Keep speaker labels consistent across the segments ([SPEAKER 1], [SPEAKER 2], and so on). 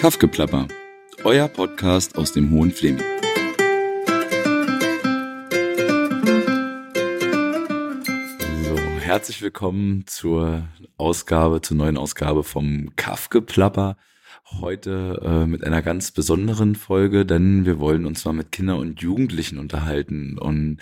[SPEAKER 1] Kaffgeplapper, euer Podcast aus dem Hohen Fleming. So, herzlich willkommen zur Ausgabe, zur neuen Ausgabe vom Kaffgeplapper. Heute äh, mit einer ganz besonderen Folge, denn wir wollen uns mal mit Kindern und Jugendlichen unterhalten. Und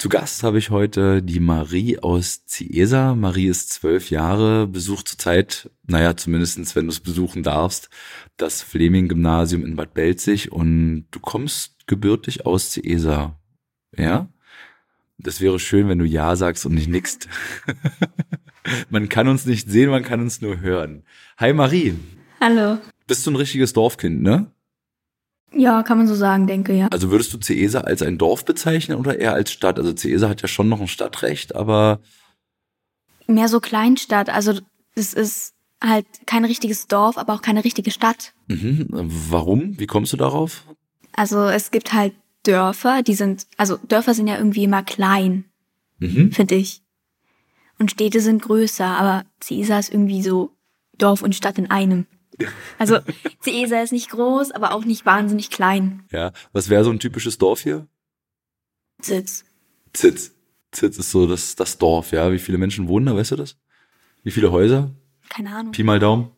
[SPEAKER 1] zu Gast habe ich heute die Marie aus Ciesa. Marie ist zwölf Jahre, besucht zurzeit, naja, zumindestens wenn du es besuchen darfst, das Fleming-Gymnasium in Bad Belzig und du kommst gebürtig aus Ciesa. Ja? Das wäre schön, wenn du Ja sagst und nicht nickst. man kann uns nicht sehen, man kann uns nur hören. Hi Marie.
[SPEAKER 2] Hallo.
[SPEAKER 1] Bist du ein richtiges Dorfkind, ne?
[SPEAKER 2] Ja, kann man so sagen, denke ja.
[SPEAKER 1] Also würdest du Ceesa als ein Dorf bezeichnen oder eher als Stadt? Also Ceesa hat ja schon noch ein Stadtrecht, aber
[SPEAKER 2] Mehr so Kleinstadt. Also es ist halt kein richtiges Dorf, aber auch keine richtige Stadt.
[SPEAKER 1] mhm. warum? Wie kommst du darauf?
[SPEAKER 2] Also es gibt halt Dörfer, die sind, also Dörfer sind ja irgendwie immer klein,
[SPEAKER 1] Mhm.
[SPEAKER 2] finde ich. Und Städte sind größer, aber Ciesa ist irgendwie so Dorf und Stadt in einem. Also Ciesa ist nicht groß, aber auch nicht wahnsinnig klein.
[SPEAKER 1] Ja. Was wäre so ein typisches Dorf hier?
[SPEAKER 2] Sitz.
[SPEAKER 1] Zitz. Zitz ist so das, das Dorf, ja. Wie viele Menschen wohnen da, weißt du das? Wie viele Häuser?
[SPEAKER 2] Keine Ahnung.
[SPEAKER 1] Pi mal Daumen.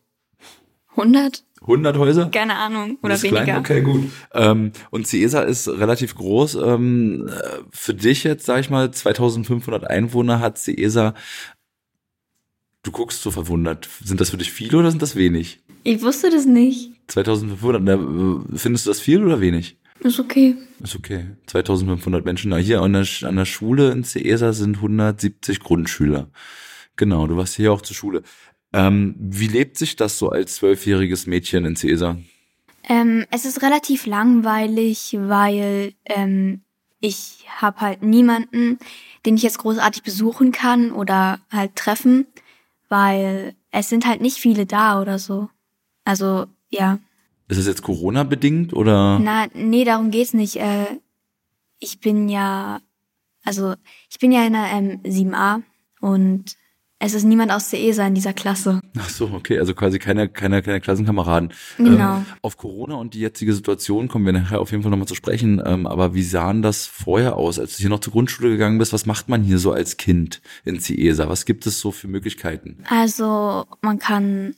[SPEAKER 2] 100?
[SPEAKER 1] 100 Häuser?
[SPEAKER 2] Keine Ahnung. Oder weniger.
[SPEAKER 1] Klein? Okay, gut. Ähm, und Ciesa ist relativ groß. Ähm, äh, für dich jetzt, sag ich mal, 2500 Einwohner hat Ciesa. Du guckst so verwundert. Sind das für dich viele oder sind das wenig?
[SPEAKER 2] Ich wusste das nicht.
[SPEAKER 1] 2500, na, äh, findest du das viel oder wenig?
[SPEAKER 2] Ist okay.
[SPEAKER 1] Ist okay. 2500 Menschen. Na, hier an der, an der Schule in Ciesa sind 170 Grundschüler. Genau, du warst hier auch zur Schule. Ähm, wie lebt sich das so als zwölfjähriges Mädchen in Ciesa?
[SPEAKER 2] Ähm, es ist relativ langweilig, weil ähm, ich habe halt niemanden, den ich jetzt großartig besuchen kann oder halt treffen, weil es sind halt nicht viele da oder so. Also ja,
[SPEAKER 1] Ist es jetzt Corona-bedingt oder?
[SPEAKER 2] na nee, darum geht's nicht. Äh, ich bin ja, also ich bin ja in der ähm, 7a und es ist niemand aus CESA in dieser Klasse.
[SPEAKER 1] Ach so, okay, also quasi keine, keine, keine Klassenkameraden.
[SPEAKER 2] Genau.
[SPEAKER 1] Ähm, auf Corona und die jetzige Situation kommen wir nachher auf jeden Fall nochmal zu sprechen. Ähm, aber wie sahen das vorher aus, als du hier noch zur Grundschule gegangen bist? Was macht man hier so als Kind in Ciesa? Was gibt es so für Möglichkeiten?
[SPEAKER 2] Also man kann,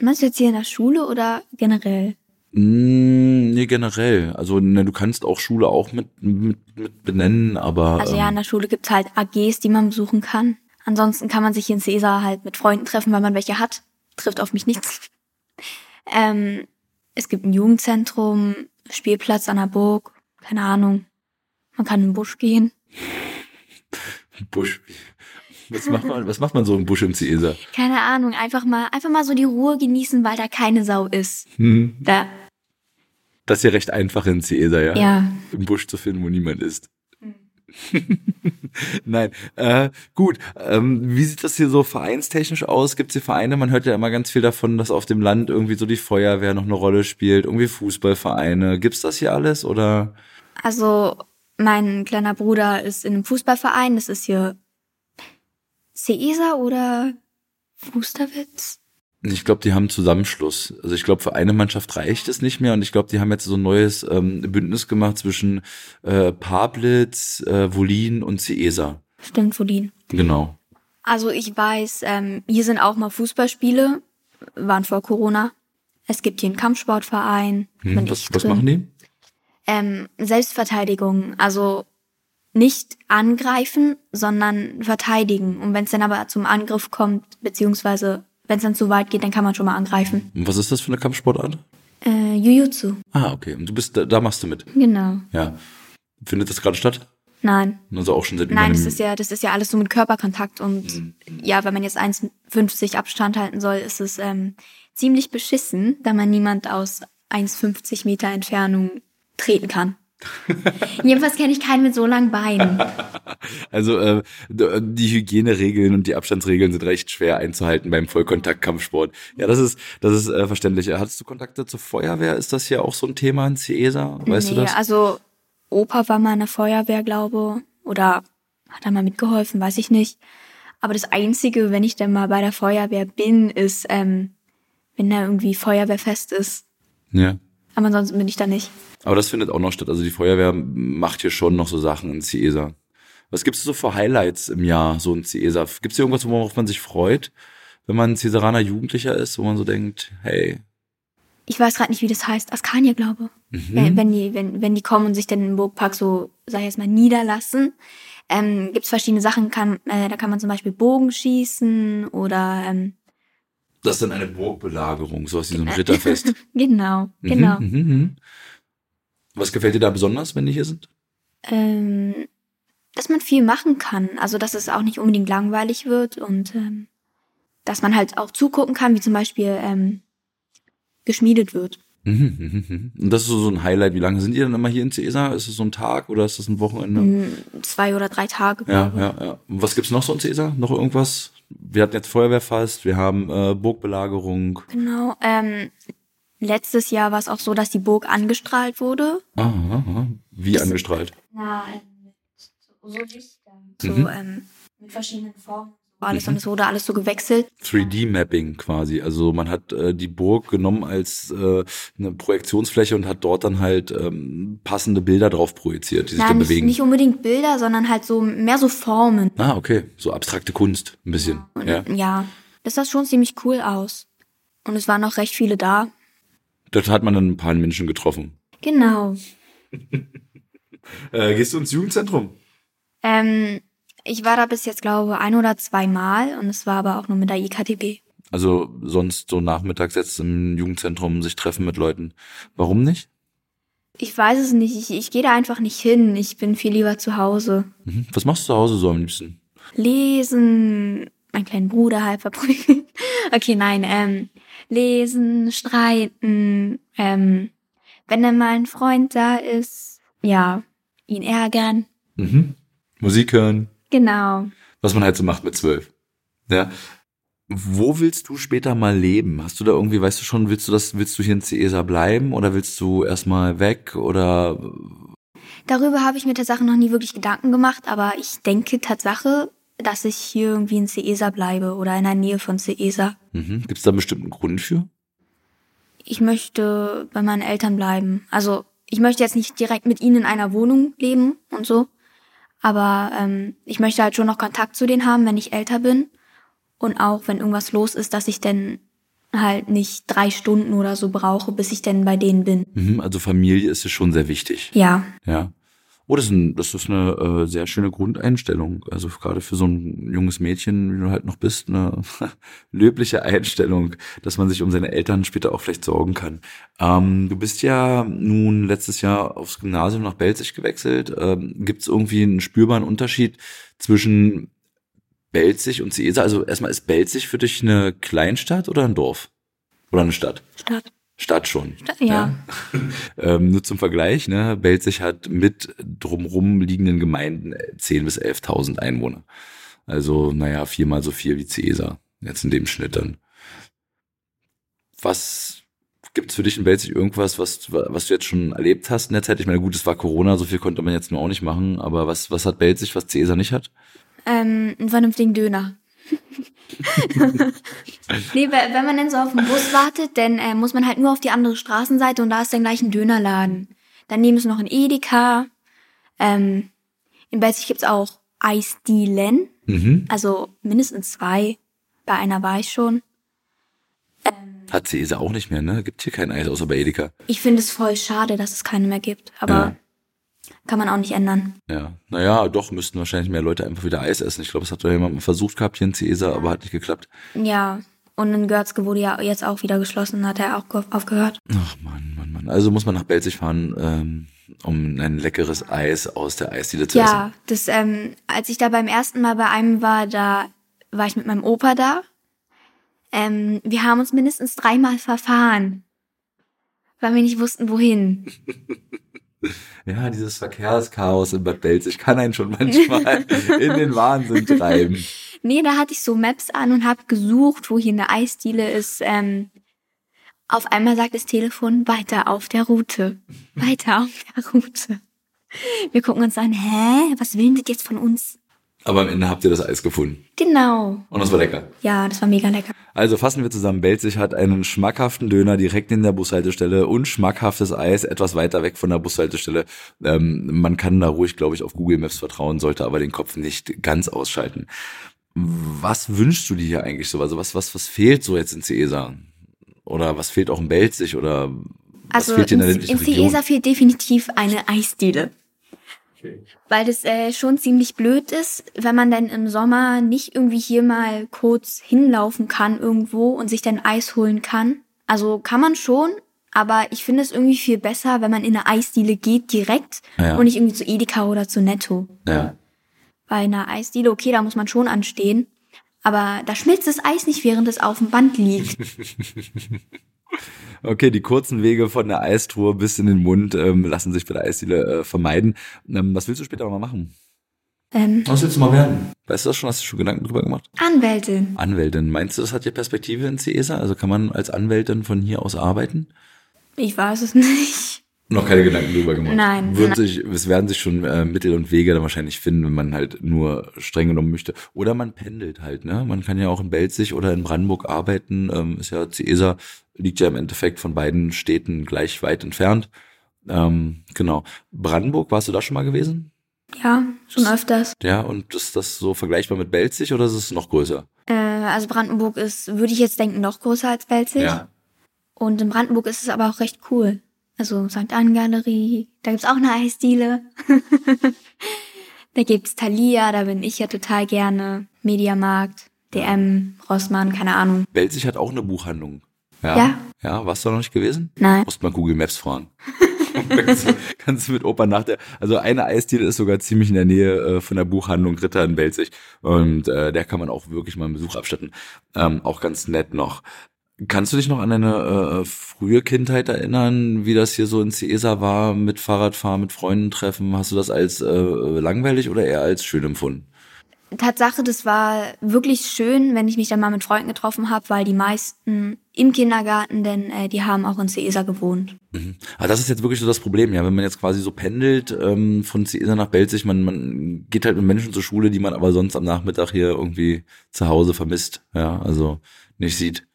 [SPEAKER 2] meinst du jetzt hier in der Schule oder generell?
[SPEAKER 1] Mm, nee, generell. Also ne, du kannst auch Schule auch mit, mit, mit benennen, aber
[SPEAKER 2] Also ja, in
[SPEAKER 1] ähm,
[SPEAKER 2] der Schule gibt's halt AGs, die man besuchen kann. Ansonsten kann man sich in Cäsar halt mit Freunden treffen, weil man welche hat. Trifft auf mich nichts. Ähm, es gibt ein Jugendzentrum, Spielplatz an der Burg, keine Ahnung. Man kann in den Busch gehen.
[SPEAKER 1] Busch. Was macht man, was macht man so im Busch im Ciesa?
[SPEAKER 2] Keine Ahnung, einfach mal, einfach mal so die Ruhe genießen, weil da keine Sau ist.
[SPEAKER 1] Hm,
[SPEAKER 2] Da,
[SPEAKER 1] das ist ja recht einfach in Ciesa, ja?
[SPEAKER 2] ja.
[SPEAKER 1] Im Busch zu finden, wo niemand ist. Nein, äh, gut. Ähm, wie sieht das hier so vereinstechnisch aus? Gibt es hier Vereine? Man hört ja immer ganz viel davon, dass auf dem Land irgendwie so die Feuerwehr noch eine Rolle spielt, irgendwie Fußballvereine. Gibt's das hier alles oder?
[SPEAKER 2] Also, mein kleiner Bruder ist in einem Fußballverein. Das ist hier Cäsar oder Fusterwitz?
[SPEAKER 1] Ich glaube, die haben Zusammenschluss. Also ich glaube, für eine Mannschaft reicht es nicht mehr und ich glaube, die haben jetzt so ein neues ähm, Bündnis gemacht zwischen äh, Pablitz, äh, Wolin und Ciesa.
[SPEAKER 2] Stimmt, Folien.
[SPEAKER 1] Genau.
[SPEAKER 2] Also ich weiß, ähm, hier sind auch mal Fußballspiele, waren vor Corona. Es gibt hier einen Kampfsportverein.
[SPEAKER 1] Hm, was, was machen die?
[SPEAKER 2] Ähm, Selbstverteidigung, also nicht angreifen, sondern verteidigen. Und wenn es dann aber zum Angriff kommt, beziehungsweise wenn es dann zu weit geht, dann kann man schon mal angreifen.
[SPEAKER 1] Und was ist das für eine Kampfsportart?
[SPEAKER 2] Äh, Jujutsu,
[SPEAKER 1] Ah, okay. Und du bist, da, da machst du mit.
[SPEAKER 2] genau.
[SPEAKER 1] Ja. Findet das gerade statt?
[SPEAKER 2] Nein,
[SPEAKER 1] Also auch schon seit
[SPEAKER 2] Nein, das ist ja, das ist ja alles so mit Körperkontakt und ja, wenn man jetzt 1,50 Abstand halten soll, ist es ähm, ziemlich beschissen, da man niemand aus 1,50 Meter Entfernung treten kann. Jedenfalls kenne ich keinen mit so langen Beinen.
[SPEAKER 1] Also äh, die Hygieneregeln und die Abstandsregeln sind recht schwer einzuhalten beim Vollkontakt-Kampfsport. Ja, das ist das ist äh, verständlich. Hattest du Kontakte zur Feuerwehr? Ist das hier auch so ein Thema in CESA? Weißt
[SPEAKER 2] nee,
[SPEAKER 1] du das?
[SPEAKER 2] also Opa war mal in der Feuerwehr, glaube oder hat er mal mitgeholfen, weiß ich nicht. Aber das Einzige, wenn ich dann mal bei der Feuerwehr bin, ist, ähm, wenn da irgendwie Feuerwehrfest ist.
[SPEAKER 1] Ja.
[SPEAKER 2] Aber ansonsten bin ich da nicht.
[SPEAKER 1] Aber das findet auch noch statt. Also die Feuerwehr macht hier schon noch so Sachen in Ciesa. Was gibt's so für Highlights im Jahr, so in Ciesa? Gibt's hier irgendwas, worauf man sich freut, wenn man Cesaraner Jugendlicher ist, wo man so denkt, hey.
[SPEAKER 2] Ich weiß gerade nicht, wie das heißt. Askania, glaube.
[SPEAKER 1] Mhm.
[SPEAKER 2] Wenn, wenn, die, wenn, wenn die kommen und sich dann im Burgpark so, sag ich jetzt mal, niederlassen, ähm, gibt's verschiedene Sachen. Kann, äh, da kann man zum Beispiel Bogen schießen oder ähm,
[SPEAKER 1] Das ist dann eine Burgbelagerung, sowas wie so ein Ritterfest.
[SPEAKER 2] genau,
[SPEAKER 1] Mhm,
[SPEAKER 2] genau.
[SPEAKER 1] mhm, mhm. Was gefällt dir da besonders, wenn die hier sind?
[SPEAKER 2] Ähm, dass man viel machen kann. Also dass es auch nicht unbedingt langweilig wird und ähm, dass man halt auch zugucken kann, wie zum Beispiel ähm, geschmiedet wird.
[SPEAKER 1] Mhm. Und das ist so ein Highlight. Wie lange sind ihr dann immer hier in Ciesa? Ist es so ein Tag oder ist das ein Wochenende?
[SPEAKER 2] Mm, Zwei oder drei Tage.
[SPEAKER 1] Ja, ja, ja. Und was gibt's noch so in Ciesa? Noch irgendwas? Wir hatten jetzt Feuerwehrfest, wir haben äh, Burgbelagerung.
[SPEAKER 2] Genau. Ähm, letztes Jahr war es auch so, dass die Burg angestrahlt wurde.
[SPEAKER 1] Ah, ah, ah. Wie
[SPEAKER 2] Das-
[SPEAKER 1] angestrahlt?
[SPEAKER 2] Na, so, so Lichtern. So,
[SPEAKER 1] Mhm.
[SPEAKER 2] ähm, mit verschiedenen Formen. Alles
[SPEAKER 1] Mhm.
[SPEAKER 2] und es wurde alles so gewechselt.
[SPEAKER 1] 3D-Mapping quasi. Also man hat äh, die Burg genommen als äh, eine Projektionsfläche und hat dort dann halt ähm, passende Bilder drauf projiziert, die sich
[SPEAKER 2] Nein,
[SPEAKER 1] dann
[SPEAKER 2] nicht,
[SPEAKER 1] bewegen.
[SPEAKER 2] nicht unbedingt Bilder, sondern halt so mehr so Formen.
[SPEAKER 1] ah, okay. So abstrakte Kunst, ein bisschen.
[SPEAKER 2] Und,
[SPEAKER 1] Ja.
[SPEAKER 2] ja, das sah schon ziemlich cool aus. Und es waren auch recht viele da.
[SPEAKER 1] Dort hat man dann ein paar Menschen getroffen.
[SPEAKER 2] Genau.
[SPEAKER 1] Äh, gehst du ins Jugendzentrum?
[SPEAKER 2] Ähm, ich war da bis jetzt, glaube ich, ein oder zweimal und es war aber auch nur mit der IKTB.
[SPEAKER 1] Also sonst so nachmittags jetzt im Jugendzentrum sich treffen mit Leuten. Warum nicht?
[SPEAKER 2] Ich weiß es nicht, ich, ich gehe da einfach nicht hin. Ich bin viel lieber zu Hause.
[SPEAKER 1] Mhm. Was machst du zu Hause so am liebsten?
[SPEAKER 2] Lesen, meinen kleinen Bruder halb verprügeln. Okay, nein, ähm, lesen, streiten, ähm, wenn dann mal ein Freund da ist, ja, ihn ärgern.
[SPEAKER 1] Mhm. Musik hören,
[SPEAKER 2] Genau.
[SPEAKER 1] was man halt so macht mit zwölf. Ja. Wo willst du später mal leben? Hast du da irgendwie, weißt du schon, willst du das, willst du hier in Ciesa bleiben oder willst du erstmal weg oder
[SPEAKER 2] Darüber habe ich mir tatsächlich noch nie wirklich Gedanken gemacht, aber ich denke Tatsache, dass ich hier irgendwie in Ceesa bleibe oder in der Nähe von Ceesa.
[SPEAKER 1] mhm. gibt es da einen bestimmten Grund für?
[SPEAKER 2] Ich möchte bei meinen Eltern bleiben. Also ich möchte jetzt nicht direkt mit ihnen in einer Wohnung leben und so, aber ähm, ich möchte halt schon noch Kontakt zu denen haben, wenn ich älter bin und auch wenn irgendwas los ist, dass ich dann halt nicht drei Stunden oder so brauche, bis ich denn bei denen bin.
[SPEAKER 1] Mhm. Also Familie ist dir schon sehr wichtig.
[SPEAKER 2] Ja,
[SPEAKER 1] Ja. Oh, das ist, ein, das ist eine äh, sehr schöne Grundeinstellung. Also gerade für so ein junges Mädchen, wie du halt noch bist, eine löbliche Einstellung, dass man sich um seine Eltern später auch vielleicht sorgen kann. Ähm, du bist ja nun letztes Jahr aufs Gymnasium nach Belzig gewechselt. Ähm, Gibt es irgendwie einen spürbaren Unterschied zwischen Belzig und Ciesa? Also erstmal, ist Belzig für dich eine Kleinstadt oder ein Dorf? Oder eine Stadt?
[SPEAKER 2] Stadt.
[SPEAKER 1] Stadt schon.
[SPEAKER 2] Ja.
[SPEAKER 1] ähm, nur zum Vergleich, ne, Belzig hat mit drumrum liegenden Gemeinden 10.000 bis 11.000 Einwohner. Also, naja, viermal so viel wie Cäsar. Jetzt in dem Schnitt dann. Was gibt's für dich in Belzig irgendwas, was, was du jetzt schon erlebt hast in der Zeit? Ich meine, gut, es war Corona, so viel konnte man jetzt nur auch nicht machen, aber was, was hat Belzig, was Cäsar nicht hat?
[SPEAKER 2] Ähm, einen vernünftigen Döner. nee, we- wenn man dann so auf den Bus wartet, dann äh, muss man halt nur auf die andere Straßenseite und da ist dann gleich ein Dönerladen. Daneben ist noch ein Edeka. Ähm, in Belzig gibt's auch Eisdielen,
[SPEAKER 1] Mhm.
[SPEAKER 2] also mindestens zwei. Bei einer war ich schon.
[SPEAKER 1] Hat Cäsar auch nicht mehr, ne? Gibt hier kein Eis außer bei Edeka.
[SPEAKER 2] Ich finde es voll schade, dass es keine mehr gibt, aber
[SPEAKER 1] Ja.
[SPEAKER 2] Kann man auch nicht ändern.
[SPEAKER 1] Ja, naja, doch, müssten wahrscheinlich mehr Leute einfach wieder Eis essen. Ich glaube, es hat doch jemand mal versucht gehabt hier in Cäsar, aber hat nicht geklappt.
[SPEAKER 2] Ja, und in Görzke wurde ja jetzt auch wieder geschlossen, hat er auch ge- aufgehört.
[SPEAKER 1] Ach Mann, Mann, Mann. Also muss man nach Belzig fahren, ähm, um ein leckeres Eis aus der Eisdiele zu essen.
[SPEAKER 2] Ja, das, ähm, als ich da beim ersten Mal bei einem war, da war ich mit meinem Opa da. Ähm, wir haben uns mindestens dreimal verfahren, weil wir nicht wussten, wohin.
[SPEAKER 1] Ja, dieses Verkehrschaos in Bad Belzig kann einen schon manchmal in den Wahnsinn treiben.
[SPEAKER 2] Nee, da hatte ich so Maps an und habe gesucht, wo hier eine Eisdiele ist. Ähm, auf einmal sagt das Telefon, weiter auf der Route. Weiter auf der Route. Wir gucken uns an, hä, was will denn das jetzt von uns?
[SPEAKER 1] Aber am Ende habt ihr das Eis gefunden.
[SPEAKER 2] Genau.
[SPEAKER 1] Und das war lecker.
[SPEAKER 2] Ja, das war mega lecker.
[SPEAKER 1] Also fassen wir zusammen. Belzig hat einen schmackhaften Döner direkt in der Bushaltestelle und schmackhaftes Eis etwas weiter weg von der Bushaltestelle. Ähm, man kann da ruhig, glaube ich, auf Google Maps vertrauen, sollte aber den Kopf nicht ganz ausschalten. Was wünschst du dir hier eigentlich so? Also was, was, was fehlt so jetzt in Ciesa? Oder was fehlt auch in Belzig? Oder was
[SPEAKER 2] Also
[SPEAKER 1] fehlt dir in
[SPEAKER 2] in, in? Ciesa fehlt definitiv eine Eisdiele. Weil das äh, schon ziemlich blöd ist, wenn man dann im Sommer nicht irgendwie hier mal kurz hinlaufen kann irgendwo und sich dann Eis holen kann. Also kann man schon, aber ich finde es irgendwie viel besser, wenn man in eine Eisdiele geht direkt
[SPEAKER 1] Ja.
[SPEAKER 2] und nicht irgendwie zu Edeka oder zu Netto.
[SPEAKER 1] Ja.
[SPEAKER 2] Bei einer Eisdiele, okay, da muss man schon anstehen. Aber da schmilzt das Eis nicht, während es auf dem Band liegt.
[SPEAKER 1] Okay, die kurzen Wege von der Eistruhe bis in den Mund ähm, lassen sich bei der Eisdiele äh, vermeiden. Ähm, was willst du später mal machen?
[SPEAKER 2] ähm,
[SPEAKER 1] Was willst du mal werden? Weißt du das schon? Hast du schon Gedanken drüber gemacht?
[SPEAKER 2] Anwältin.
[SPEAKER 1] Anwältin. Meinst du, das hat hier Perspektive in CESA? Also kann man als Anwältin von hier aus arbeiten?
[SPEAKER 2] Ich weiß es nicht.
[SPEAKER 1] Noch keine Gedanken drüber gemacht.
[SPEAKER 2] Nein.
[SPEAKER 1] Würden sich, es werden sich schon äh, Mittel und Wege dann wahrscheinlich finden, wenn man halt nur streng genommen möchte. Oder man pendelt halt, ne? Man kann ja auch in Belzig oder in Brandenburg arbeiten. Ähm, ist ja CESA, liegt ja im Endeffekt von beiden Städten gleich weit entfernt. Ähm, genau. Brandenburg, warst du da schon mal gewesen?
[SPEAKER 2] Ja, schon öfters.
[SPEAKER 1] Ja, und ist das so vergleichbar mit Belzig oder ist es noch größer?
[SPEAKER 2] Äh, also Brandenburg ist, würde ich jetzt denken, noch größer als Belzig. Und in Brandenburg ist es aber auch recht cool. Also St. Ann Galerie, da gibt's auch eine Eisdiele. da gibt's Thalia, da bin ich ja total gerne. Mediamarkt, DM, Rossmann, keine Ahnung.
[SPEAKER 1] Belzig hat auch eine Buchhandlung.
[SPEAKER 2] Ja.
[SPEAKER 1] Ja, warst du da noch nicht gewesen?
[SPEAKER 2] Nein.
[SPEAKER 1] Musst mal Google Maps fahren. kannst, du, kannst du mit Opa nach der, also eine Eisdiele ist sogar ziemlich in der Nähe äh, von der Buchhandlung Ritter in Belzig und äh, der kann man auch wirklich mal einen Besuch abstatten. Ähm, auch ganz nett noch. Kannst du dich noch an deine äh, frühe Kindheit erinnern, wie das hier so in Ciesa war, mit Fahrradfahren, mit Freunden treffen? Hast du das als äh, langweilig oder eher als schön empfunden?
[SPEAKER 2] Tatsache, das war wirklich schön, wenn ich mich dann mal mit Freunden getroffen habe, weil die meisten im Kindergarten, denn äh, die haben auch in Ceesa gewohnt.
[SPEAKER 1] Mhm. Aber das ist jetzt wirklich so das Problem, ja, wenn man jetzt quasi so pendelt ähm, von Ciesa nach Belzig, man, man geht halt mit Menschen zur Schule, die man aber sonst am Nachmittag hier irgendwie zu Hause vermisst, ja, also nicht sieht.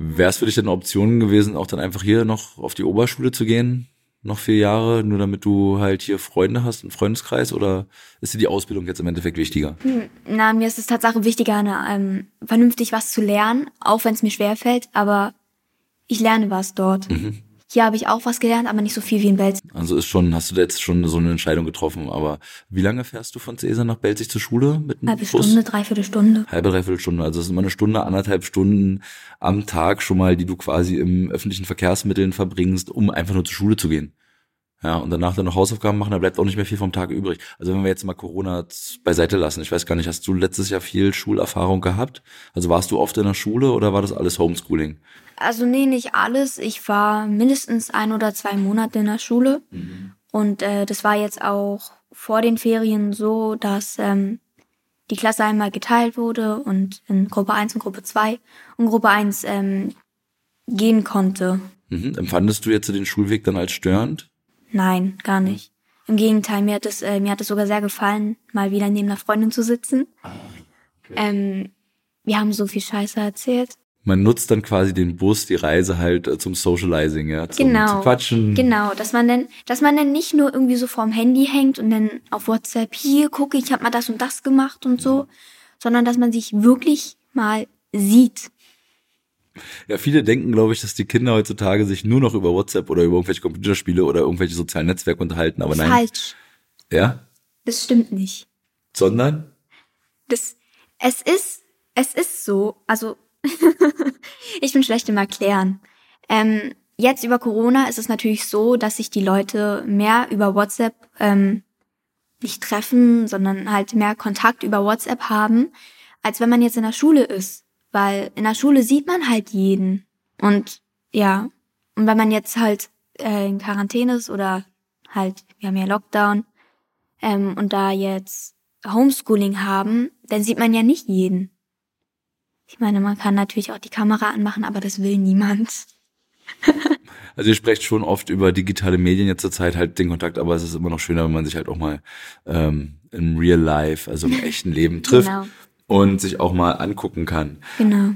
[SPEAKER 1] Wäre es für dich denn eine Option gewesen, auch dann einfach hier noch auf die Oberschule zu gehen? Noch vier Jahre, nur damit du halt hier Freunde hast, einen Freundeskreis, oder ist dir die Ausbildung jetzt im Endeffekt wichtiger?
[SPEAKER 2] Na, mir ist es Tatsache wichtiger, eine, ähm, vernünftig was zu lernen, auch wenn es mir schwerfällt, aber ich lerne was dort.
[SPEAKER 1] Mhm.
[SPEAKER 2] Hier habe ich auch was gelernt, aber nicht so viel wie in Belzig.
[SPEAKER 1] Also ist schon, hast du da jetzt schon so eine Entscheidung getroffen, aber wie lange fährst du von Cäsar nach Belzig zur Schule mit dem
[SPEAKER 2] Halbe
[SPEAKER 1] Bus?
[SPEAKER 2] Stunde, dreiviertel Stunde.
[SPEAKER 1] halbe, dreiviertel Stunde. Also es ist immer eine Stunde, anderthalb Stunden am Tag schon mal, die du quasi im öffentlichen Verkehrsmitteln verbringst, um einfach nur zur Schule zu gehen. Ja, und danach dann noch Hausaufgaben machen, da bleibt auch nicht mehr viel vom Tag übrig. Also wenn wir jetzt mal Corona beiseite lassen, ich weiß gar nicht, hast du letztes Jahr viel Schulerfahrung gehabt? Also warst du oft in der Schule oder war das alles Homeschooling?
[SPEAKER 2] Also nee, nicht alles. Ich war mindestens ein oder zwei Monate in der Schule. Und äh, das war jetzt auch vor den Ferien so, dass ähm, die Klasse einmal geteilt wurde und in Gruppe 1 und Gruppe 2 und Gruppe 1 ähm, gehen konnte.
[SPEAKER 1] Mhm. Empfandest du jetzt den Schulweg dann als störend?
[SPEAKER 2] Nein, gar nicht. Im Gegenteil, mir hat es äh, mir hat es sogar sehr gefallen, mal wieder neben einer Freundin zu sitzen. ähm, wir haben so viel Scheiße erzählt.
[SPEAKER 1] Man nutzt dann quasi den Bus, die Reise halt äh, zum Socializing, ja, zum,
[SPEAKER 2] Genau.
[SPEAKER 1] zum Quatschen.
[SPEAKER 2] Genau, dass man dann, dass man dann nicht nur irgendwie so vorm Handy hängt und dann auf WhatsApp hier gucke, ich habe mal das und das gemacht und so, sondern dass man sich wirklich mal sieht.
[SPEAKER 1] Ja, viele denken, glaube ich, dass die Kinder heutzutage sich nur noch über WhatsApp oder über irgendwelche Computerspiele oder irgendwelche sozialen Netzwerke unterhalten, aber nein.
[SPEAKER 2] Falsch.
[SPEAKER 1] Ja?
[SPEAKER 2] Das stimmt nicht.
[SPEAKER 1] Sondern?
[SPEAKER 2] Das, es ist, es ist so, also ich bin schlecht im Erklären. Ähm, jetzt über Corona ist es natürlich so, dass sich die Leute mehr über WhatsApp ähm, nicht treffen, sondern halt mehr Kontakt über WhatsApp haben, als wenn man jetzt in der Schule ist. Weil in der Schule sieht man halt jeden. Und ja, und wenn man jetzt halt äh, in Quarantäne ist oder halt, wir haben ja Lockdown, ähm, und da jetzt Homeschooling haben, dann sieht man ja nicht jeden. Ich meine, man kann natürlich auch die Kamera anmachen, aber das will niemand.
[SPEAKER 1] Also ihr sprecht schon oft über digitale Medien jetzt zur Zeit halt den Kontakt, aber es ist immer noch schöner, wenn man sich halt auch mal ähm, im Real Life, also im echten Leben trifft
[SPEAKER 2] Genau.
[SPEAKER 1] Und sich auch mal angucken kann.
[SPEAKER 2] Genau.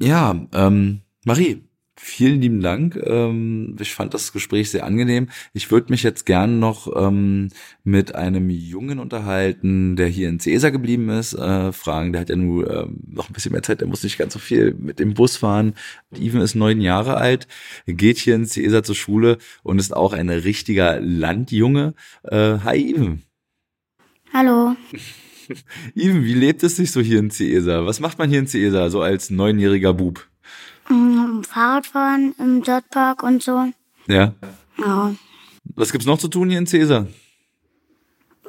[SPEAKER 1] Ja, ähm, Marie, vielen lieben Dank. Ähm, ich fand das Gespräch sehr angenehm. Ich würde mich jetzt gern noch ähm, mit einem Jungen unterhalten, der hier in Cäsar geblieben ist. Äh, fragen, der hat ja nur ähm, noch ein bisschen mehr Zeit, der muss nicht ganz so viel mit dem Bus fahren. Even ist neun Jahre alt, geht hier in Cäsar zur Schule und ist auch ein richtiger Landjunge. Äh, hi Even.
[SPEAKER 2] Hallo.
[SPEAKER 1] Even, wie lebt es sich so hier in Cäsar? Was macht man hier in Cäsar, so als neunjähriger Bub?
[SPEAKER 3] Mm, Fahrradfahren im Dirtpark und so.
[SPEAKER 1] Ja.
[SPEAKER 3] Ja,
[SPEAKER 1] Was gibt's noch zu tun hier in Cäsar?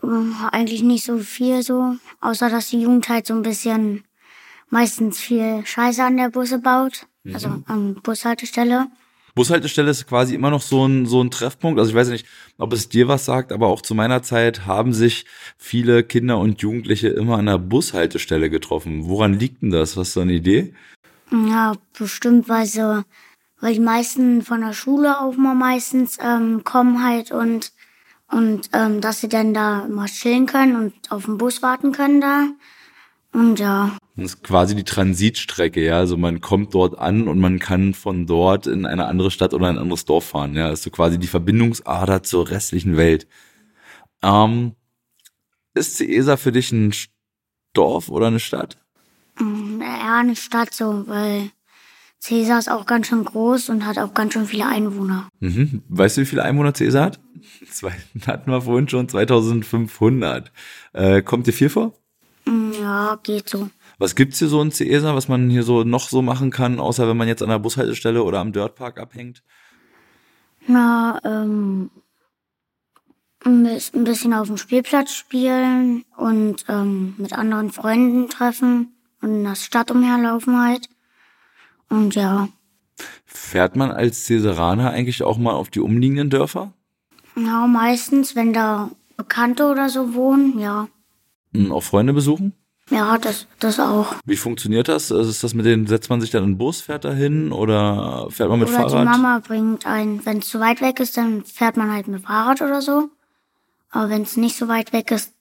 [SPEAKER 3] mm, eigentlich nicht so viel so, außer dass die Jugend halt so ein bisschen meistens viel Scheiße an der Busse baut, also an Bushaltestelle.
[SPEAKER 1] Bushaltestelle ist quasi immer noch so ein, so ein Treffpunkt. Also ich weiß nicht, ob es dir was sagt, aber auch zu meiner Zeit haben sich viele Kinder und Jugendliche immer an der Bushaltestelle getroffen. Woran liegt denn das? Hast du eine Idee?
[SPEAKER 3] Ja, bestimmt, weil so, weil die meisten von der Schule auch mal meistens ähm, kommen halt und und ähm, dass sie dann da mal chillen können und auf den Bus warten können da. Und ja,
[SPEAKER 1] Das ist quasi die Transitstrecke, ja. Also man kommt dort an und man kann von dort in eine andere Stadt oder ein anderes Dorf fahren. Ja, das ist so quasi die Verbindungsader zur restlichen Welt. Ähm, ist Cäsar für dich ein Dorf oder eine Stadt?
[SPEAKER 3] mm, eher eine Stadt so, weil Cäsar ist auch ganz schön groß und hat auch ganz schön viele Einwohner.
[SPEAKER 1] Mhm. Weißt du, wie viele Einwohner Cäsar hat? Zwei, hatten wir vorhin schon 2500. Äh, kommt dir viel vor?
[SPEAKER 3] Mm, Ja, geht so.
[SPEAKER 1] Was gibt's hier so in Cäsar, was man hier so noch so machen kann, außer wenn man jetzt an der Bushaltestelle oder am Dirtpark abhängt?
[SPEAKER 3] Na, ähm, ein bis- ein bisschen auf dem Spielplatz spielen und ähm, mit anderen Freunden treffen und in der Stadt umherlaufen halt. Und ja,
[SPEAKER 1] Fährt man als Cäsaraner eigentlich auch mal auf die umliegenden Dörfer?
[SPEAKER 3] ja, meistens, wenn da Bekannte oder so wohnen, ja.
[SPEAKER 1] Mhm, Auch Freunde besuchen?
[SPEAKER 3] Ja, das, das auch.
[SPEAKER 1] Wie funktioniert das? Also Ist das mit den, setzt man sich dann in den Bus, fährt da hin oder fährt man mit
[SPEAKER 3] oder die
[SPEAKER 1] Fahrrad?
[SPEAKER 3] Mama bringt einen, wenn es zu weit weg ist, dann fährt man halt mit Fahrrad oder so. Aber wenn es nicht so weit weg ist,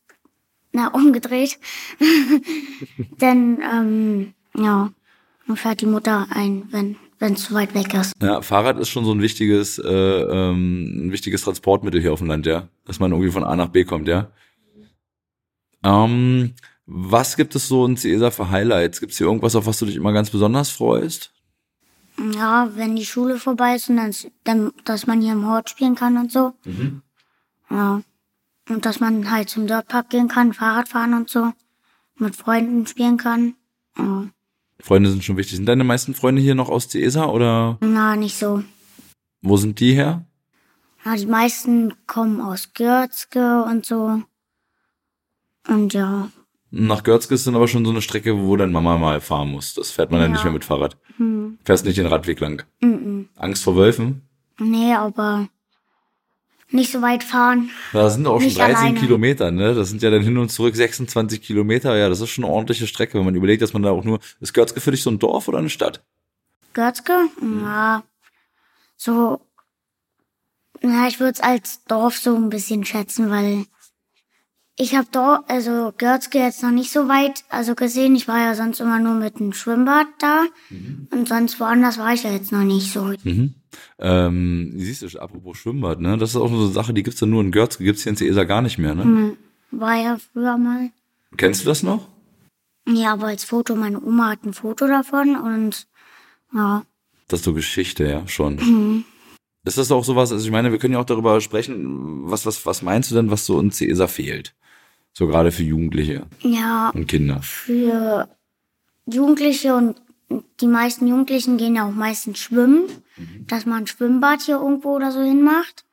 [SPEAKER 3] na, umgedreht, dann, ähm, ja, dann fährt die Mutter ein, wenn wenn es zu weit weg ist.
[SPEAKER 1] Ja, Fahrrad ist schon so ein wichtiges, äh, ähm, ein wichtiges Transportmittel hier auf dem Land, ja. Dass man irgendwie von A nach B kommt, ja. Ähm, was gibt es so in Cäsar für Highlights? Gibt es hier irgendwas, auf was du dich immer ganz besonders freust?
[SPEAKER 3] Ja, wenn die Schule vorbei ist und dann, dann dass man hier im Hort spielen kann und so. Ja. Und dass man halt zum Dirtpark gehen kann, Fahrrad fahren und so. Mit Freunden spielen kann. Ja.
[SPEAKER 1] Freunde sind schon wichtig. Sind deine meisten Freunde hier noch aus Cäsar oder
[SPEAKER 3] Na, nicht so.
[SPEAKER 1] wo sind die her?
[SPEAKER 3] Ja, die meisten kommen aus Görzke und so. Und ja.
[SPEAKER 1] Nach Görzke ist dann aber schon so eine Strecke, wo deine Mama mal fahren muss. Das fährt man dann
[SPEAKER 3] Ja.
[SPEAKER 1] nicht mehr mit Fahrrad.
[SPEAKER 3] Hm.
[SPEAKER 1] Fährst nicht den Radweg lang.
[SPEAKER 3] Mm
[SPEAKER 1] Angst vor Wölfen?
[SPEAKER 3] Nee, aber nicht so weit fahren.
[SPEAKER 1] Da sind auch schon
[SPEAKER 3] Nicht
[SPEAKER 1] 13
[SPEAKER 3] alleine.
[SPEAKER 1] Kilometer, ne? Das sind ja dann hin und zurück 26 Kilometer. Ja, das ist schon eine ordentliche Strecke, wenn man überlegt, dass man da auch nur. Ist Görzke für dich so ein Dorf oder eine Stadt?
[SPEAKER 3] Görzke? Ja. So. Na, ich würde es als Dorf so ein bisschen schätzen, weil ich habe Dorf, also Görzke jetzt noch nicht so weit, also gesehen. Ich war ja sonst immer nur mit dem Schwimmbad da. Und sonst woanders war ich ja jetzt noch nicht so.
[SPEAKER 1] Mhm. Ähm, siehst du, apropos Schwimmbad, ne? Das ist auch so eine Sache, die gibt's dann nur in Görzke, gibt's hier in Cäsar gar nicht mehr, ne?
[SPEAKER 3] Hm, War ja früher mal.
[SPEAKER 1] Kennst du das noch?
[SPEAKER 3] Ja, aber als Foto, meine Oma hat ein Foto davon und ja.
[SPEAKER 1] Das ist so Geschichte, ja, schon. Ist das auch sowas, also ich meine, wir können ja auch darüber sprechen, was, was, was meinst du denn, was so in Cäsar fehlt? So gerade für Jugendliche
[SPEAKER 3] Ja,
[SPEAKER 1] und Kinder.
[SPEAKER 3] für Jugendliche und die meisten Jugendlichen gehen ja auch meistens schwimmen, dass man ein Schwimmbad hier irgendwo oder so hinmacht.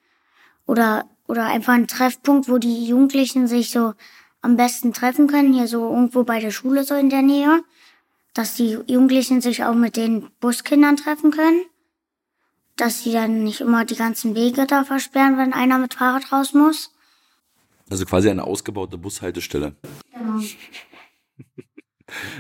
[SPEAKER 3] Oder, oder einfach ein Treffpunkt, wo die Jugendlichen sich so am besten treffen können, hier so irgendwo bei der Schule so in der Nähe. Dass die Jugendlichen sich auch mit den Buskindern treffen können. Dass sie dann nicht immer die ganzen Wege da versperren, wenn einer mit Fahrrad raus muss.
[SPEAKER 1] Also quasi eine ausgebaute Bushaltestelle.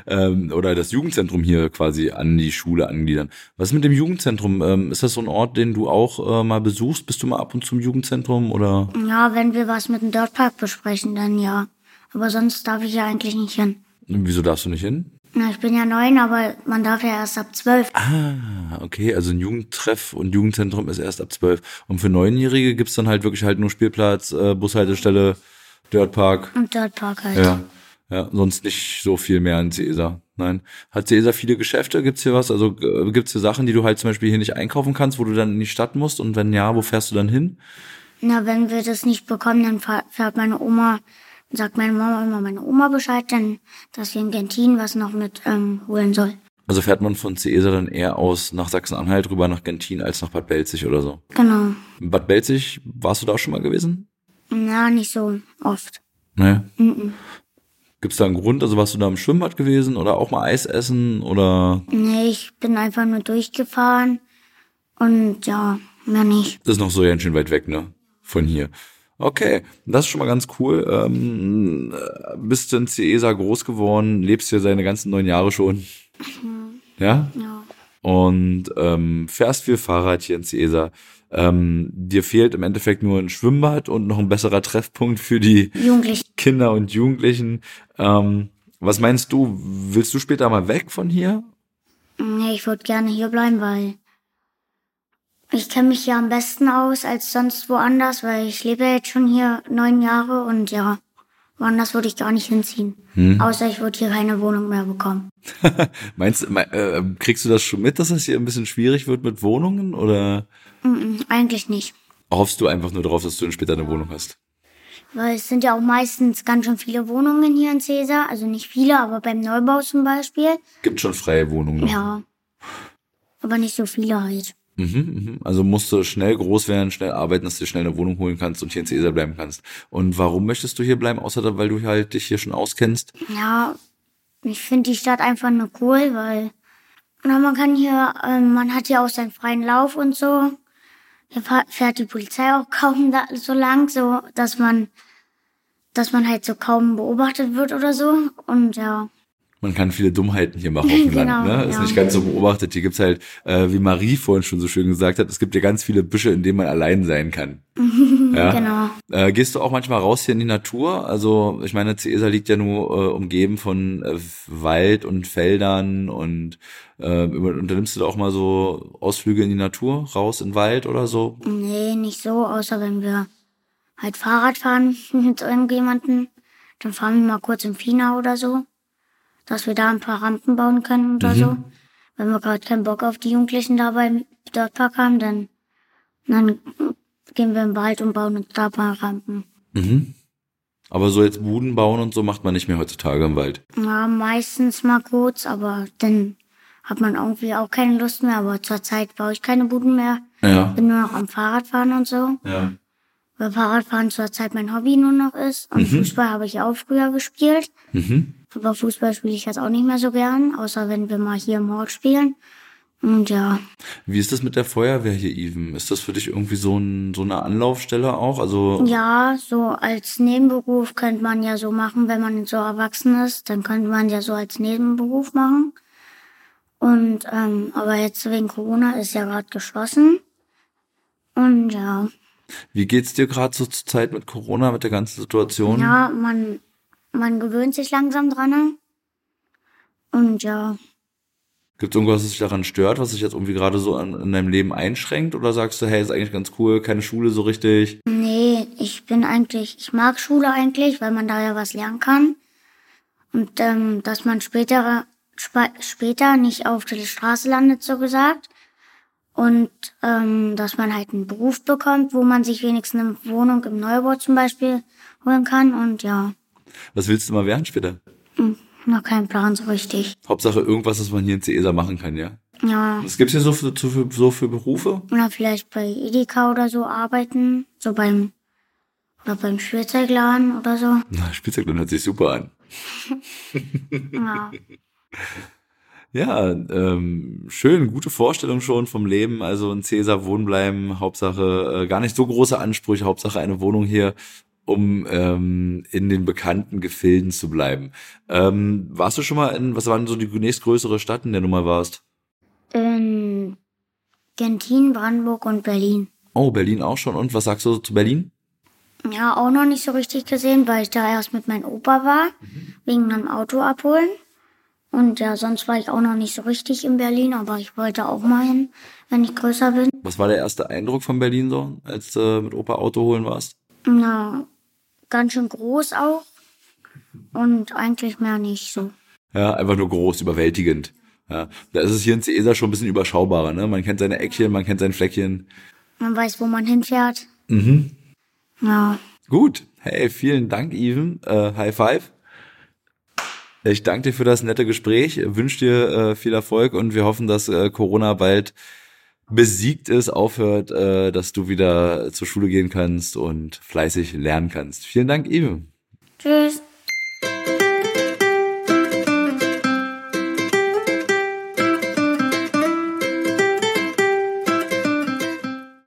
[SPEAKER 1] ähm, oder das Jugendzentrum hier quasi an die Schule angliedern. Was ist mit dem Jugendzentrum? Ähm, ist das so ein Ort, den du auch äh, mal besuchst? Bist du mal ab und zu im Jugendzentrum oder?
[SPEAKER 3] Ja, wenn wir was mit dem Dirtpark besprechen, dann ja. Aber sonst darf ich ja eigentlich nicht hin.
[SPEAKER 1] Wieso darfst du nicht hin?
[SPEAKER 3] Na, ich bin ja neun, aber man darf ja erst ab zwölf.
[SPEAKER 1] Ah, okay, also ein Jugendtreff und Jugendzentrum ist erst ab zwölf. Und für Neunjährige gibt's dann halt wirklich halt nur Spielplatz, äh, Bushaltestelle, Dirtpark.
[SPEAKER 3] Und Dirtpark halt.
[SPEAKER 1] Ja. Ja, sonst nicht so viel mehr an Cäsar. Nein. Hat Cäsar viele Geschäfte? Gibt's hier was? Also äh, gibt's hier Sachen, die du halt zum Beispiel hier nicht einkaufen kannst, wo du dann in die Stadt musst? Und wenn ja, wo fährst du dann hin?
[SPEAKER 3] Na, wenn wir das nicht bekommen, dann fährt meine Oma, sagt meine Mama immer meine Oma Bescheid, dann, dass wir in Gentin was noch mit ähm, holen soll.
[SPEAKER 1] Also fährt man von Cäsar dann eher aus nach Sachsen-Anhalt rüber nach Gentin als nach Bad Belzig oder so?
[SPEAKER 3] Genau.
[SPEAKER 1] In Bad Belzig, warst du da auch schon mal gewesen?
[SPEAKER 3] Na, nicht so oft.
[SPEAKER 1] Nee.
[SPEAKER 3] Mhm.
[SPEAKER 1] Gibt's da einen Grund? Also warst du da im Schwimmbad gewesen oder auch mal Eis essen oder
[SPEAKER 3] Nee, ich bin einfach nur durchgefahren. Und ja, mehr nicht.
[SPEAKER 1] das ist noch so ganz schön weit weg, ne? Von hier. Okay, das ist schon mal ganz cool. Ähm, äh, bist du in Ciesa groß geworden, lebst hier seine ganzen neun Jahre schon. Ja?
[SPEAKER 3] Ja.
[SPEAKER 1] Und ähm, fährst viel Fahrrad hier in Ciesa. Ähm, dir fehlt im Endeffekt nur ein Schwimmbad und noch ein besserer Treffpunkt für die. Kinder und Jugendlichen. Ähm, was meinst du? Willst du später mal weg von hier?
[SPEAKER 3] Nee, ich würde gerne hier bleiben, weil ich kenne mich hier am besten aus als sonst woanders, weil ich lebe ja jetzt schon hier neun Jahre und ja, woanders würde ich gar nicht hinziehen. Außer ich würde hier keine Wohnung mehr bekommen.
[SPEAKER 1] Meinst du, mei- äh, kriegst du das schon mit, dass es hier ein bisschen schwierig wird mit Wohnungen oder
[SPEAKER 3] Mm, eigentlich nicht.
[SPEAKER 1] hoffst du einfach nur darauf, dass du dann später eine Wohnung hast?
[SPEAKER 3] Weil es sind ja auch meistens ganz schön viele Wohnungen hier in Cäsar. Also nicht viele, aber beim Neubau zum Beispiel.
[SPEAKER 1] Gibt schon freie Wohnungen.
[SPEAKER 3] Ja. Aber nicht so viele halt.
[SPEAKER 1] Mhm, mhm. Also musst du schnell groß werden, schnell arbeiten, dass du dir schnell eine Wohnung holen kannst und hier in Cäsar bleiben kannst. Und warum möchtest du hier bleiben, außer weil du halt dich hier schon auskennst?
[SPEAKER 3] Ja, ich finde die Stadt einfach nur cool, weil na, man kann hier, ähm, man hat hier auch seinen freien Lauf und so. Hier fährt die Polizei auch kaum da, so lang, so dass man, dass man halt so kaum beobachtet wird oder so. Und ja,
[SPEAKER 1] Man kann viele Dummheiten hier machen auf dem
[SPEAKER 3] Genau,
[SPEAKER 1] Land, ne? Ist
[SPEAKER 3] ja.
[SPEAKER 1] nicht ganz so beobachtet. Hier gibt's halt, äh, wie Marie vorhin schon so schön gesagt hat, es gibt ja ganz viele Büsche, in denen man allein sein kann. ja?
[SPEAKER 3] genau.
[SPEAKER 1] Äh, gehst du auch manchmal raus hier in die Natur? Also ich meine, Ciesa liegt ja nur äh, umgeben von äh, Wald und Feldern und äh, unternimmst du da auch mal so Ausflüge in die Natur, raus in den Wald oder so?
[SPEAKER 3] Nee, nicht so, außer wenn wir halt Fahrrad fahren mit irgendjemanden. Dann fahren wir mal kurz im Fina oder so. Dass wir da ein paar Rampen bauen können oder so. Wenn wir gerade keinen Bock auf die Jugendlichen da beim Dirtpark haben, dann, dann gehen wir im Wald und bauen uns da ein paar Rampen.
[SPEAKER 1] Mhm. Aber so jetzt Buden bauen und so macht man nicht mehr heutzutage im Wald.
[SPEAKER 3] Ja, meistens mal kurz, aber dann hat man irgendwie auch keine Lust mehr. Aber zurzeit baue ich keine Buden mehr.
[SPEAKER 1] Ja.
[SPEAKER 3] Bin nur noch am Fahrradfahren und so.
[SPEAKER 1] Ja.
[SPEAKER 3] weil Fahrradfahren zurzeit mein Hobby nur noch ist. Und Fußball habe ich auch früher gespielt.
[SPEAKER 1] Mhm.
[SPEAKER 3] Aber Fußball spiele ich jetzt auch nicht mehr so gern, außer wenn wir mal hier im Ort spielen. Und ja,
[SPEAKER 1] Wie ist das mit der Feuerwehr hier, Even? Ist das für dich irgendwie so, ein, so eine Anlaufstelle auch? Also
[SPEAKER 3] ja, so als Nebenberuf könnte man ja so machen, wenn man so erwachsen ist, dann könnte man ja so als Nebenberuf machen. Und ähm, aber jetzt wegen Corona ist ja gerade geschlossen. Und ja,
[SPEAKER 1] wie geht's dir gerade so zur Zeit mit Corona, mit der ganzen Situation?
[SPEAKER 3] ja, man man gewöhnt sich langsam dran. ne? Und ja,
[SPEAKER 1] Gibt es irgendwas, was dich daran stört, was sich jetzt irgendwie gerade so an, in deinem Leben einschränkt? Oder sagst du, hey, ist eigentlich ganz cool, keine Schule so richtig?
[SPEAKER 3] Nee, ich bin eigentlich, ich mag Schule eigentlich, weil man da ja was lernen kann. Und ähm, dass man später, spa später nicht auf der Straße landet, so gesagt. Und ähm, dass man halt einen Beruf bekommt, wo man sich wenigstens eine Wohnung im Neubau zum Beispiel holen kann. Und ja,
[SPEAKER 1] Was willst du mal werden später?
[SPEAKER 3] noch kein Plan so richtig.
[SPEAKER 1] Hauptsache irgendwas, was man hier in CESA machen kann, ja?
[SPEAKER 3] Ja,
[SPEAKER 1] Was gibt's hier so für, so für, so für Berufe?
[SPEAKER 3] oder vielleicht bei Edeka oder so arbeiten, so beim oder beim Spielzeugladen oder so.
[SPEAKER 1] Na, Spielzeugland hört sich super an.
[SPEAKER 3] Ja.
[SPEAKER 1] Ja, ähm, schön, gute Vorstellung schon vom Leben. Also in Cäsar wohnen bleiben, Hauptsache äh, gar nicht so große Ansprüche, Hauptsache eine Wohnung hier, um ähm, in den bekannten Gefilden zu bleiben. Ähm, warst du schon mal in, was waren so die nächstgrößere Stadt, in der du mal warst?
[SPEAKER 3] In Gentin, Brandenburg und Berlin.
[SPEAKER 1] Oh, Berlin auch schon. Und was sagst du zu Berlin?
[SPEAKER 3] Ja, auch noch nicht so richtig gesehen, weil ich da erst mit meinem Opa war, wegen einem Auto abholen. Und ja, sonst war ich auch noch nicht so richtig in Berlin, aber ich wollte auch mal hin, wenn ich größer bin.
[SPEAKER 1] Was war der erste Eindruck von Berlin so, als du äh, mit Opa Auto holen warst?
[SPEAKER 3] Na, ganz schön groß auch. Und eigentlich mehr nicht so.
[SPEAKER 1] Ja, einfach nur groß, überwältigend. Ja, da ist es hier in Caesar schon ein bisschen überschaubarer, ne? Man kennt seine Eckchen, man kennt sein Fleckchen.
[SPEAKER 3] Man weiß, wo man hinfährt.
[SPEAKER 1] Mhm.
[SPEAKER 3] Ja.
[SPEAKER 1] Gut. Hey, vielen Dank, Even. Äh, High Five. Ich danke dir für das nette Gespräch, wünsche dir äh, viel Erfolg und wir hoffen, dass äh, Corona bald besiegt ist, aufhört, äh, dass du wieder zur Schule gehen kannst und fleißig lernen kannst. Vielen Dank, Even.
[SPEAKER 3] Tschüss.